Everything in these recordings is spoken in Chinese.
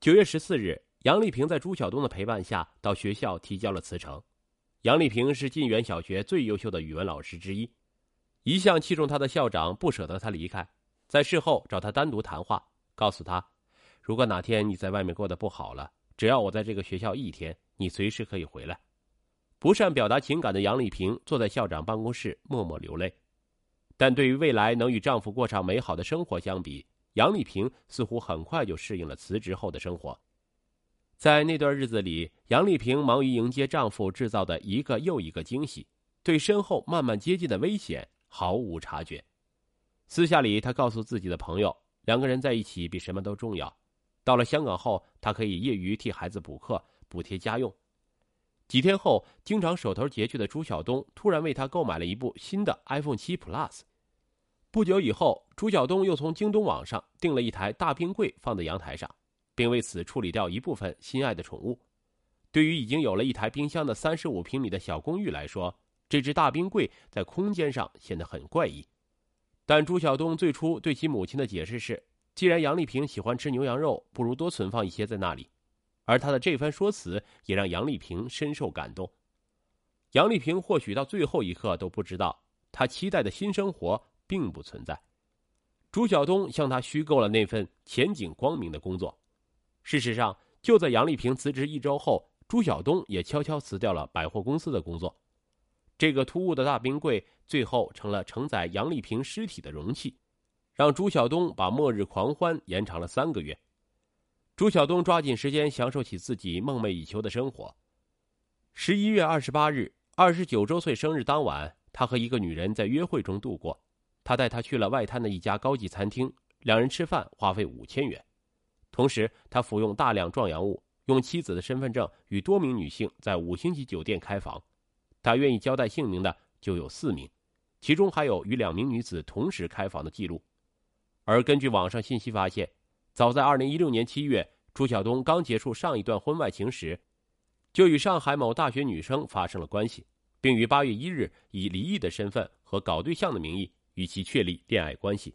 九月十四日，杨丽萍在朱晓东的陪伴下到学校提交了辞呈。杨丽萍是晋源小学最优秀的语文老师之一，一向器重她的校长不舍得她离开，在事后找她单独谈话，告诉她，如果哪天你在外面过得不好了，只要我在这个学校一天，你随时可以回来。不善表达情感的杨丽萍坐在校长办公室默默流泪。但对于未来能与丈夫过上美好的生活相比，杨丽萍似乎很快就适应了辞职后的生活。在那段日子里，杨丽萍忙于迎接丈夫制造的一个又一个惊喜，对身后慢慢接近的危险毫无察觉。私下里，她告诉自己的朋友，两个人在一起比什么都重要。到了香港后，她可以业余替孩子补课、补贴家用。几天后，经常手头拮据的朱晓东突然为她购买了一部新的 iPhone 7 Plus。不久以后，朱晓东又从京东网上订了一台大冰柜，放在阳台上，并为此处理掉一部分心爱的宠物。对于已经有了一台冰箱的三十五平米的小公寓来说，这只大冰柜在空间上显得很怪异。但朱晓东最初对其母亲的解释是：既然杨丽萍喜欢吃牛羊肉，不如多存放一些在那里。而他的这番说辞也让杨丽萍深受感动。杨丽萍或许到最后一刻都不知道，她期待的新生活。并不存在。朱晓东向他虚构了那份前景光明的工作。事实上，就在杨丽萍辞职一周后，朱晓东也悄悄辞掉了百货公司的工作。这个突兀的大冰柜最后成了承载杨丽萍尸体的容器，让朱晓东把末日狂欢延长了三个月。朱晓东抓紧时间享受起自己梦寐以求的生活。十一月二十八日，二十九周岁生日当晚，他和一个女人在约会中度过。他带她去了外滩的一家高级餐厅，两人吃饭花费五千元。同时，他服用大量壮阳物，用妻子的身份证与多名女性在五星级酒店开房。他愿意交代姓名的就有四名，其中还有与两名女子同时开房的记录。而根据网上信息发现，早在二零一六年七月，朱晓东刚结束上一段婚外情时，就与上海某大学女生发生了关系，并于八月一日以离异的身份和搞对象的名义。与其确立恋爱关系。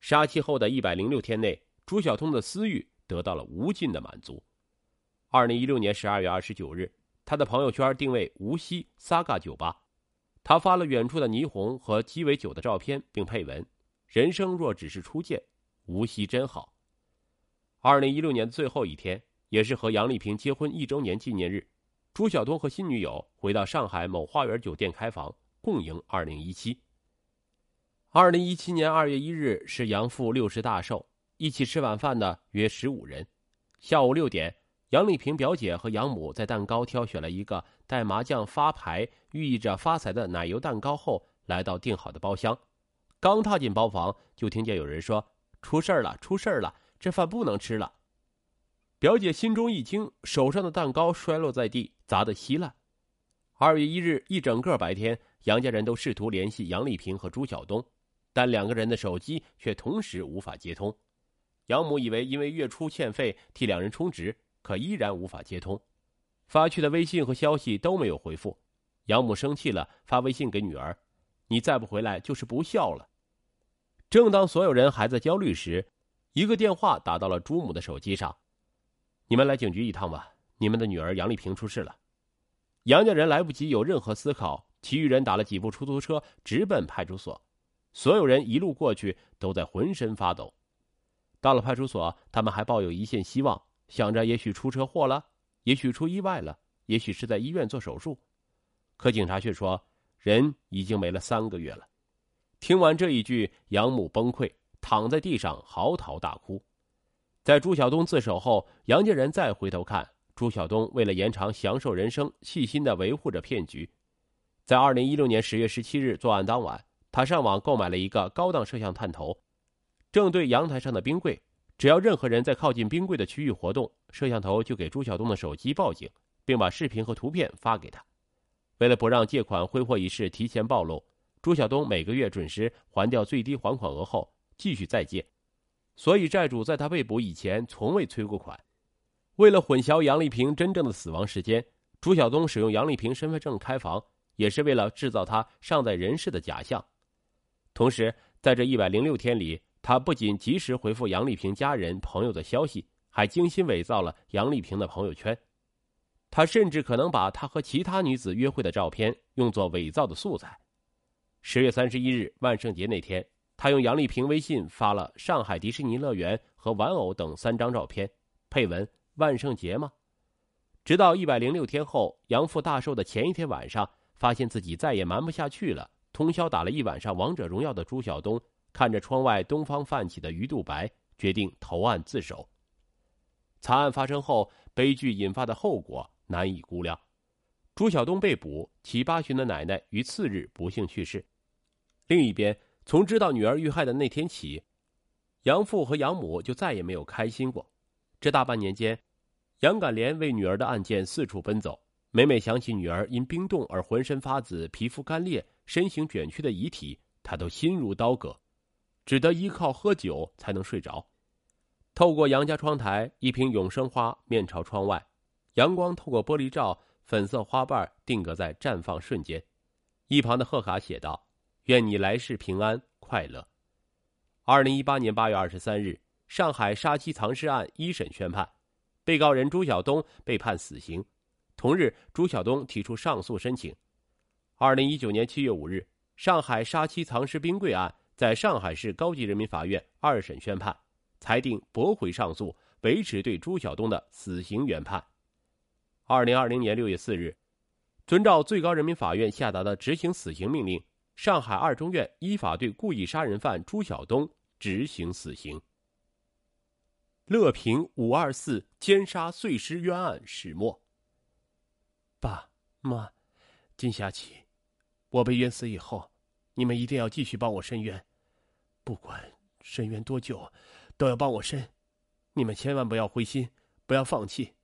杀妻后的一百零六天内，朱晓东的私欲得到了无尽的满足。二零一六年十二月二十九日，他的朋友圈定位无锡 Saga 酒吧，他发了远处的霓虹和鸡尾酒的照片，并配文：“人生若只是初见，无锡真好。”二零一六年的最后一天，也是和杨丽萍结婚一周年纪念日，朱晓东和新女友回到上海某花园酒店开房，共迎二零一七。二零一七年二月一日是杨父六十大寿，一起吃晚饭的约十五人。下午六点，杨丽萍表姐和养母在蛋糕挑选了一个带麻将发牌、寓意着发财的奶油蛋糕后，来到订好的包厢。刚踏进包房，就听见有人说：“出事了，出事了！这饭不能吃了。”表姐心中一惊，手上的蛋糕摔落在地，砸得稀烂。二月一日一整个白天，杨家人都试图联系杨丽萍和朱晓东。但两个人的手机却同时无法接通，养母以为因为月初欠费替两人充值，可依然无法接通，发去的微信和消息都没有回复，养母生气了，发微信给女儿：“你再不回来就是不孝了。”正当所有人还在焦虑时，一个电话打到了朱母的手机上：“你们来警局一趟吧，你们的女儿杨丽萍出事了。”杨家人来不及有任何思考，其余人打了几部出租车直奔派出所。所有人一路过去都在浑身发抖。到了派出所，他们还抱有一线希望，想着也许出车祸了，也许出意外了，也许是在医院做手术。可警察却说，人已经没了三个月了。听完这一句，养母崩溃，躺在地上嚎啕大哭。在朱晓东自首后，杨家人再回头看，朱晓东为了延长享受人生，细心的维护着骗局。在二零一六年十月十七日作案当晚。他上网购买了一个高档摄像探头，正对阳台上的冰柜。只要任何人在靠近冰柜的区域活动，摄像头就给朱晓东的手机报警，并把视频和图片发给他。为了不让借款挥霍一事提前暴露，朱晓东每个月准时还掉最低还款额后，继续再借。所以债主在他被捕以前从未催过款。为了混淆杨丽萍真正的死亡时间，朱晓东使用杨丽萍身份证开房，也是为了制造他尚在人世的假象。同时，在这一百零六天里，他不仅及时回复杨丽萍家人朋友的消息，还精心伪造了杨丽萍的朋友圈。他甚至可能把他和其他女子约会的照片用作伪造的素材。十月三十一日万圣节那天，他用杨丽萍微信发了上海迪士尼乐园和玩偶等三张照片，配文“万圣节吗？”直到一百零六天后，杨父大寿的前一天晚上，发现自己再也瞒不下去了，通宵打了一晚上王者荣耀的朱晓东，看着窗外东方泛起的鱼肚白，决定投案自首。惨案发生后，悲剧引发的后果。难以估量，朱晓东被捕，其八旬的奶奶于次日不幸去世。另一边，从知道女儿遇害的那天起，杨父和杨母就再也没有开心过。这大半年间，杨敢莲为女儿的案件四处奔走，每每想起女儿因冰冻而浑身发紫、皮肤干裂、身形卷曲的遗体，他都心如刀割，只得依靠喝酒才能睡着。透过杨家窗台，一瓶永生花面朝窗外。阳光透过玻璃罩，粉色花瓣定格在绽放瞬间。一旁的贺卡写道：“愿你来世平安快乐。”二零一八年八月二十三日，上海杀妻藏尸案一审宣判，被告人朱晓东被判死刑。同日，朱晓东提出上诉申请。二零一九年七月五日，上海杀妻藏尸冰柜案在上海市高级人民法院二审宣判，裁定驳回上诉，维持对朱晓东的死刑原判。二零二零年六月四日，遵照最高人民法院下达的执行死刑命令，上海二中院依法对故意杀人犯朱晓东执行死刑。乐平五二四奸杀碎尸冤案始末。妈，金霞起，我被冤死以后，你们一定要继续帮我伸冤，不管伸冤多久，都要帮我伸。你们千万不要灰心，不要放弃。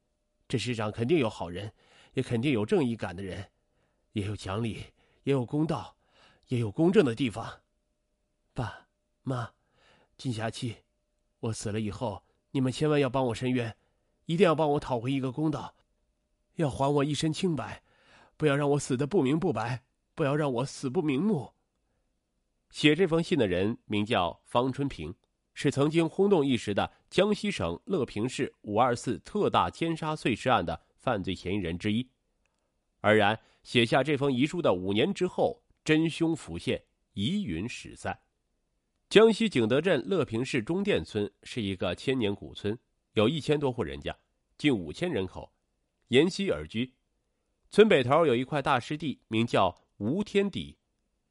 这世上肯定有好人，也肯定有正义感的人，也有讲理，也有公道，也有公正的地方。爸妈，金霞期，我死了以后，你们千万要帮我伸冤，一定要帮我讨回一个公道，要还我一身清白，不要让我死的不明不白，不要让我死不瞑目。写这封信的人名叫方春平。是曾经轰动一时的江西省乐平市“五二四”特大奸杀碎尸案的犯罪嫌疑人之一。而然，写下这封遗书的五年之后，真凶浮现，疑云始散。江西景德镇乐平市中店村是一个千年古村，有一千多户人家，近五千人口，沿溪而居。村北头有一块大湿地，名叫无天底，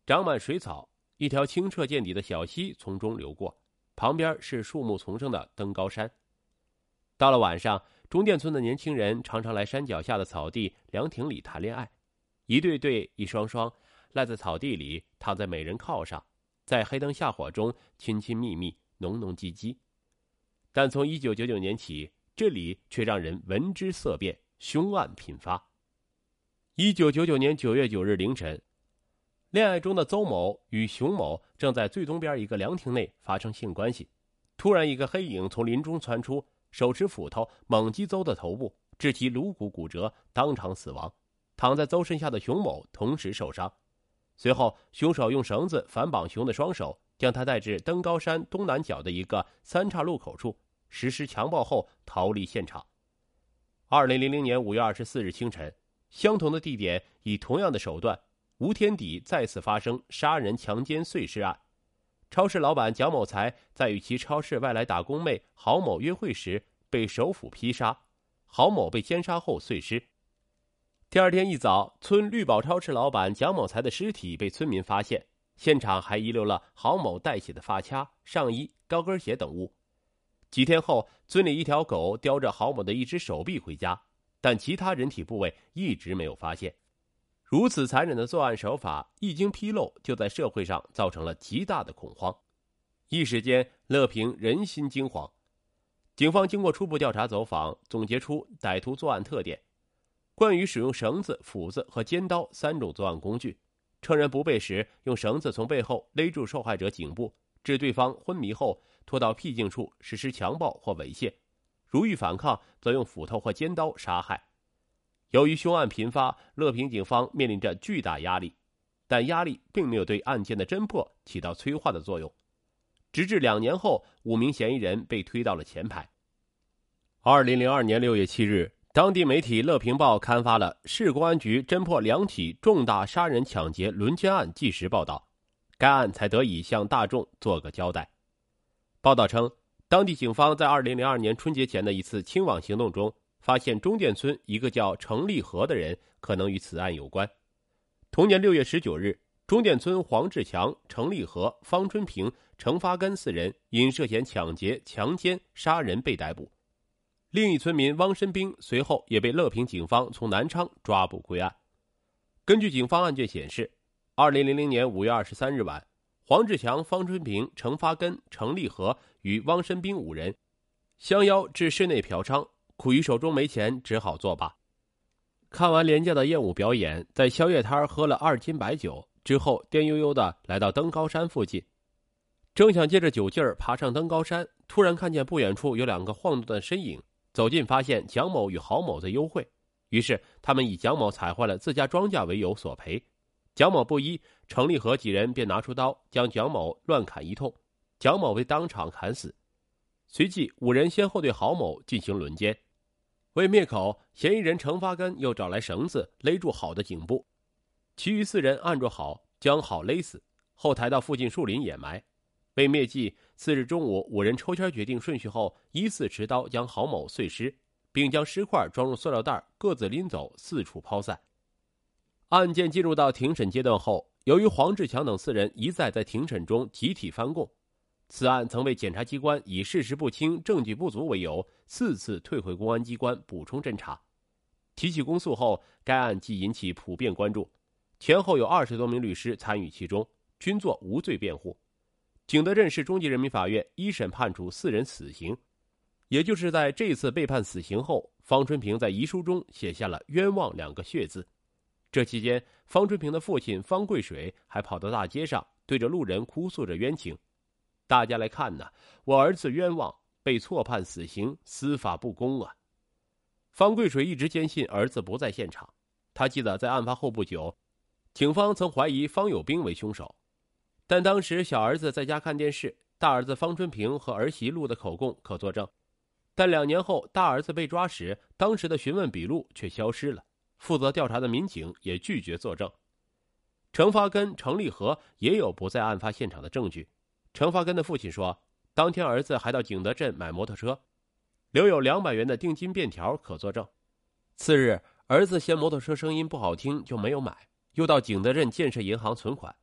长满水草，一条清澈见底的小溪从中流过。旁边是树木丛生的登高山。到了晚上，中甸村的年轻人常常来山脚下的草地凉亭里谈恋爱，一对对、一双双，赖在草地里，躺在美人靠上，在黑灯下火中亲亲密密、浓浓唧唧。但从一九九九年起，这里却让人闻之色变，凶案频发。一九九九年九月九日凌晨。恋爱中的邹某与熊某正在最东边一个凉亭内发生性关系，突然一个黑影从林中窜出，手持斧头猛击邹的头部，致其颅骨骨折，当场死亡。躺在邹身下的熊某同时受伤。随后，凶手用绳子反绑熊的双手，将他带至登高山东南角的一个三岔路口处实施强暴后逃离现场。二零零零年五月二十四日清晨，相同的地点以同样的手段。吴天底再次发生杀人、强奸、碎尸案。超市老板蒋某才在与其超市外来打工妹郝某约会时被手斧劈杀，郝某被奸杀后碎尸。第二天一早，村绿宝超市老板蒋某才的尸体被村民发现，现场还遗留了郝某带血的发卡、上衣、高跟鞋等物。几天后，村里一条狗叼着郝某的一只手臂回家，但其他人体部位一直没有发现。如此残忍的作案手法一经披露，就在社会上造成了极大的恐慌，一时间乐平人心惊惶。警方经过初步调查走访，总结出歹徒作案特点：惯于使用绳子、斧子和尖刀三种作案工具，趁人不备时用绳子从背后勒住受害者颈部，致对方昏迷后拖到僻静处实施强暴或猥亵，如遇反抗，则用斧头或尖刀杀害。由于凶案频发，乐平警方面临着巨大压力，但压力并没有对案件的侦破起到催化的作用。直至两年后，五名嫌疑人被推到了前排。二零零二年六月七日，当地媒体《乐平报》刊发了市公安局侦破两起重大杀人抢劫轮奸案纪实报道，该案才得以向大众做个交代。报道称，当地警方在二零零二年春节前的一次清网行动中，发现中甸村一个叫程立和的人可能与此案有关。同年六月十九日。中甸村黄志强、程立和、方春平、程发根四人因涉嫌抢劫、强奸、杀人被逮捕。另一村民汪申兵随后也被乐平警方从南昌抓捕归案。根据警方案卷显示，二零零零年五月二十三日晚，黄志强、方春平、程发根、程立和与汪申兵五人相邀至室内嫖娼，苦于手中没钱，只好作罢。看完廉价的艳舞表演，在宵夜摊喝了二斤白酒。之后，颠悠悠的来到登高山附近，正想借着酒劲儿爬上登高山，突然看见不远处有两个晃动的身影。走近发现蒋某与郝某在幽会，于是他们以蒋某踩坏了自家庄稼为由索赔。蒋某不依，程立和几人便拿出刀将蒋某乱砍一通，蒋某被当场砍死。随即五人先后对郝某进行轮奸。为灭口，嫌疑人程发根又找来绳子勒住郝的颈部。其余四人按住郝，将郝勒死，后抬到附近树林掩埋。被灭迹，次日中午，五人抽签决定顺序后，依次持刀将郝某碎尸，并将尸块装入塑料袋，各自拎走，四处抛散。案件进入到庭审阶段后，由于黄志强等四人一再在庭审中集体翻供，此案曾被检察机关以事实不清、证据不足为由，四次退回公安机关补充侦查。提起公诉后，该案即引起普遍关注。前后有二十多名律师参与其中，均作无罪辩护。景德镇市中级人民法院一审判处四人死刑。也就是在这次被判死刑后，方春平在遗书中写下了“冤枉”两个血字。这期间，方春平的父亲方贵水还跑到大街上，对着路人哭诉着冤情：“大家来看呐，我儿子冤枉，被错判死刑，司法不公啊！”方贵水一直坚信儿子不在现场。他记得在案发后不久。警方曾怀疑方有兵为凶手，但当时小儿子在家看电视，大儿子方春平和儿媳录的口供可作证。但两年后大儿子被抓时，当时的询问笔录却消失了，负责调查的民警也拒绝作证。程发根、程立和也有不在案发现场的证据。程发根的父亲说，当天儿子还到景德镇买摩托车，留有两百元的定金便条可作证。次日，儿子嫌摩托车声音不好听，就没有买。又到景德镇建设银行存款，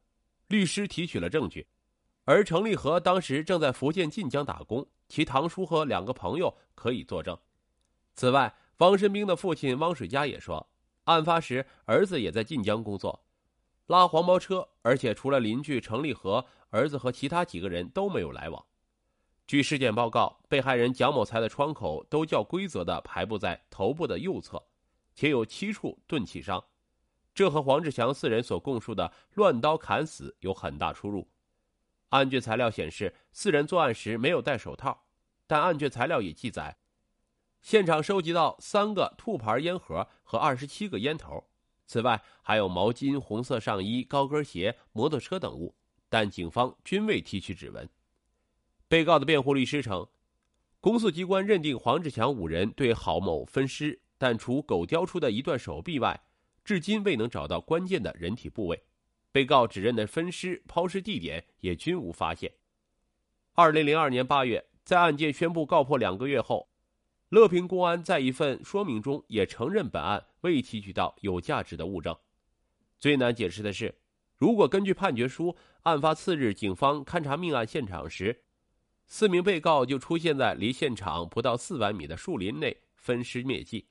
律师提取了证据，而程立和当时正在福建晋江打工，其堂叔和两个朋友可以作证。此外，汪申兵的父亲汪水家也说，案发时儿子也在晋江工作，拉黄包车，而且除了邻居程立和，儿子和其他几个人都没有来往。据尸检报告，被害人蒋某才的窗口都较规则的排布在头部的右侧，且有七处钝器伤。这和黄志强四人所供述的乱刀砍死有很大出入。案卷材料显示，四人作案时没有戴手套，但案卷材料也记载，现场收集到三个兔牌烟盒和二十七个烟头，此外还有毛巾、红色上衣、高跟鞋、摩托车等物，但警方均未提取指纹。被告的辩护律师称，公诉机关认定黄志强五人对郝某分尸，但除狗叼出的一段手臂外。至今未能找到关键的人体部位，被告指认的分尸、抛尸地点也均无发现。二零零二年八月，在案件宣布告破两个月后，乐平公安在一份说明中也承认本案未提取到有价值的物证。最难解释的是，如果根据判决书，案发次日警方勘查命案现场时，四名被告就出现在离现场不到四百米的树林内分尸灭迹。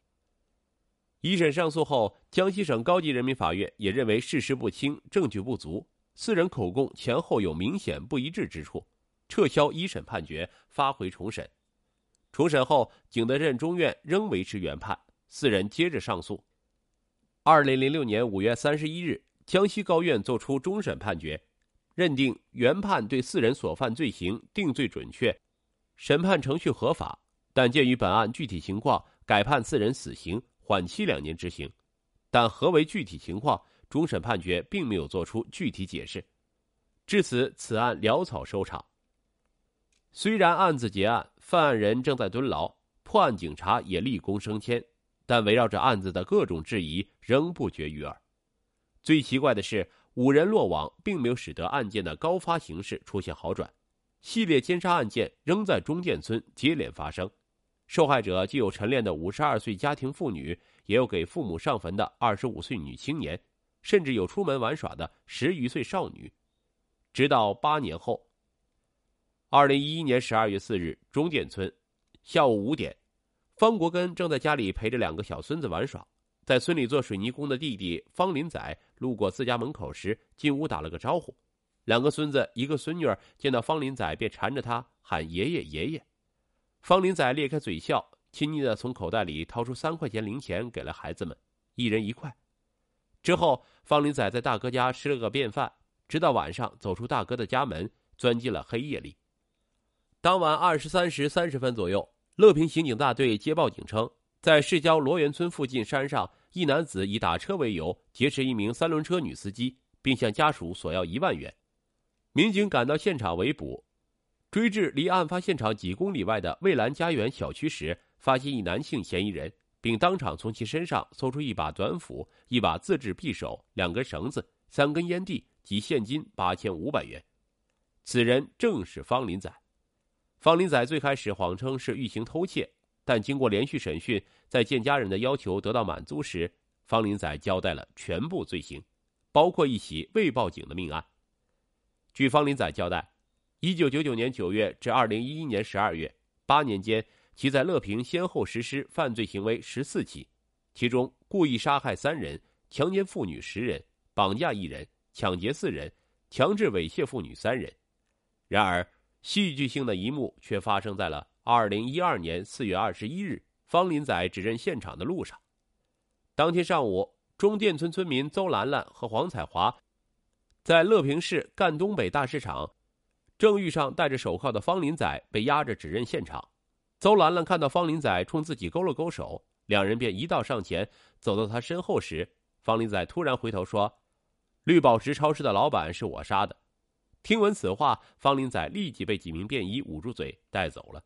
一审上诉后，江西省高级人民法院也认为事实不清、证据不足，四人口供前后有明显不一致之处，撤销一审判决，发回重审。重审后，景德镇中院仍维持原判，四人接着上诉。二零零六年五月三十一日，江西高院作出终审判决，认定原判对四人所犯罪行定罪准确，审判程序合法，但鉴于本案具体情况，改判四人死刑。缓期两年执行，但何为具体情况？终审判决并没有作出具体解释。至此，此案潦草收场。虽然案子结案，犯案人正在蹲牢，破案警察也立功升迁，但围绕着案子的各种质疑仍不绝于耳。最奇怪的是，五人落网并没有使得案件的高发形势出现好转，系列奸杀案件仍在中建村接连发生。受害者既有晨练的五十二岁家庭妇女，也有给父母上坟的二十五岁女青年，甚至有出门玩耍的十余岁少女。直到八年后，二零一一年十二月四日，中建村下午五点，方国根正在家里陪着两个小孙子玩耍，在村里做水泥工的弟弟方林仔路过自家门口时，进屋打了个招呼。两个孙子，一个孙女儿见到方林仔，便缠着他喊爷爷爷爷。方林仔裂开嘴笑，亲昵的从口袋里掏出三块钱零钱给了孩子们，一人一块。之后，方林仔在大哥家吃了个便饭，直到晚上走出大哥的家门，钻进了黑夜里。当晚二十三时三十分左右，乐平刑警大队接报警称，在市郊罗源村附近山上，一男子以打车为由劫持一名三轮车女司机，并向家属索要一万元。民警赶到现场围捕。追至离案发现场几公里外的蔚蓝家园小区时，发现一男性嫌疑人，并当场从其身上搜出一把短斧、一把自制匕首、两根绳子、三根烟蒂及现金八千五百元。此人正是方林仔。方林仔最开始谎称是欲行偷窃，但经过连续审讯，在见家人的要求得到满足时，方林仔交代了全部罪行，包括一起未报警的命案。据方林仔交代。一九九九年九月至二零一一年十二月，八年间，其在乐平先后实施犯罪行为十四起，其中故意杀害三人、强奸妇女十人、绑架一人、抢劫四人、强制猥亵妇女三人。然而，戏剧性的一幕却发生在了二零一二年四月二十一日，方林仔指认现场的路上。当天上午，中甸村村民邹兰兰和黄彩华，在乐平市赣东北大市场。正遇上戴着手铐的方林仔被押着指认现场，邹兰兰看到方林仔冲自己勾了勾手，两人便一道上前，走到他身后时，方林仔突然回头说：“绿宝石超市的老板是我杀的。”听闻此话，方林仔立即被几名便衣捂住嘴带走了。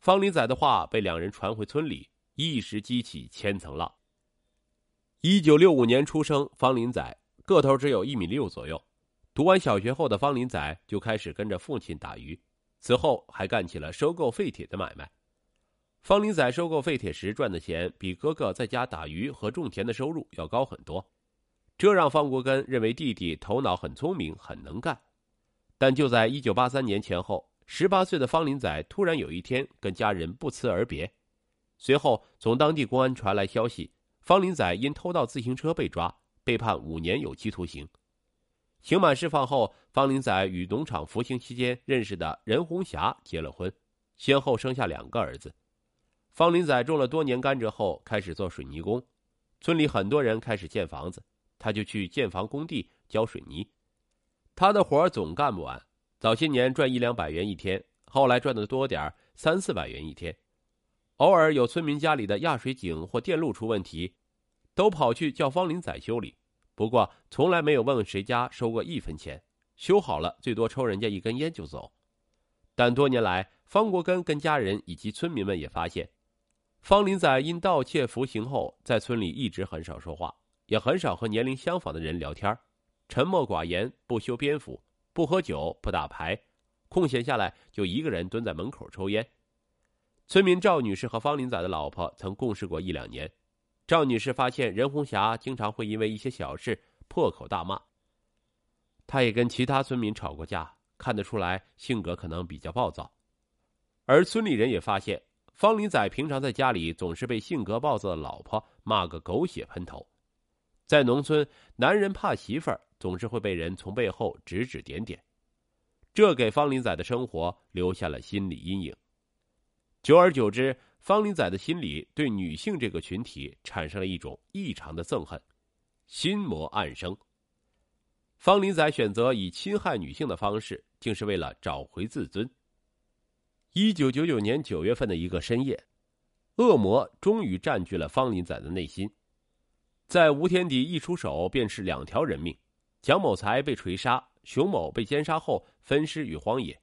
方林仔的话被两人传回村里，一时激起千层浪。一九六五年出生，方林仔个头只有一米六左右。读完小学后的方林仔就开始跟着父亲打鱼，此后还干起了收购废铁的买卖。方林仔收购废铁时赚的钱比哥哥在家打鱼和种田的收入要高很多，这让方国根认为弟弟头脑很聪明，很能干。但就在一九八三年前后，十八岁的方林仔突然有一天跟家人不辞而别，随后从当地公安传来消息，方林仔因偷盗自行车被抓，被判五年有期徒刑。刑满释放后，方林仔与农场服刑期间认识的任红霞结了婚，先后生下两个儿子。方林仔种了多年甘蔗后，开始做水泥工。村里很多人开始建房子，他就去建房工地浇水泥。他的活总干不完，早些年赚一两百元一天，后来赚的多点三四百元一天。偶尔有村民家里的压水井或电路出问题，都跑去叫方林仔修理。不过，从来没有问谁家收过一分钱，修好了最多抽人家一根烟就走。但多年来，方国根跟家人以及村民们也发现，方林仔因盗窃服刑后，在村里一直很少说话，也很少和年龄相仿的人聊天，沉默寡言，不修边幅，不喝酒，不打牌，空闲下来就一个人蹲在门口抽烟。村民赵女士和方林仔的老婆曾共事过一两年。赵女士发现任红霞经常会因为一些小事破口大骂。她也跟其他村民吵过架，看得出来性格可能比较暴躁。而村里人也发现，方林仔平常在家里总是被性格暴躁的老婆骂个狗血喷头。在农村，男人怕媳妇儿，总是会被人从背后指指点点，这给方林仔的生活留下了心理阴影。久而久之。方林仔的心里对女性这个群体产生了一种异常的憎恨，心魔暗生。方林仔选择以侵害女性的方式，竟是为了找回自尊。一九九九年九月份的一个深夜，恶魔终于占据了方林仔的内心，在吴天迪一出手便是两条人命，蒋某才被锤杀，熊某被奸杀后分尸于荒野。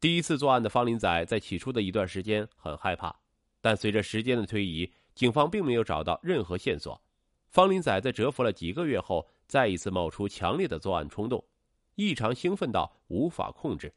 第一次作案的方林仔在起初的一段时间很害怕。但随着时间的推移，警方并没有找到任何线索。方林仔在蛰伏了几个月后，再一次冒出强烈的作案冲动，异常兴奋到无法控制。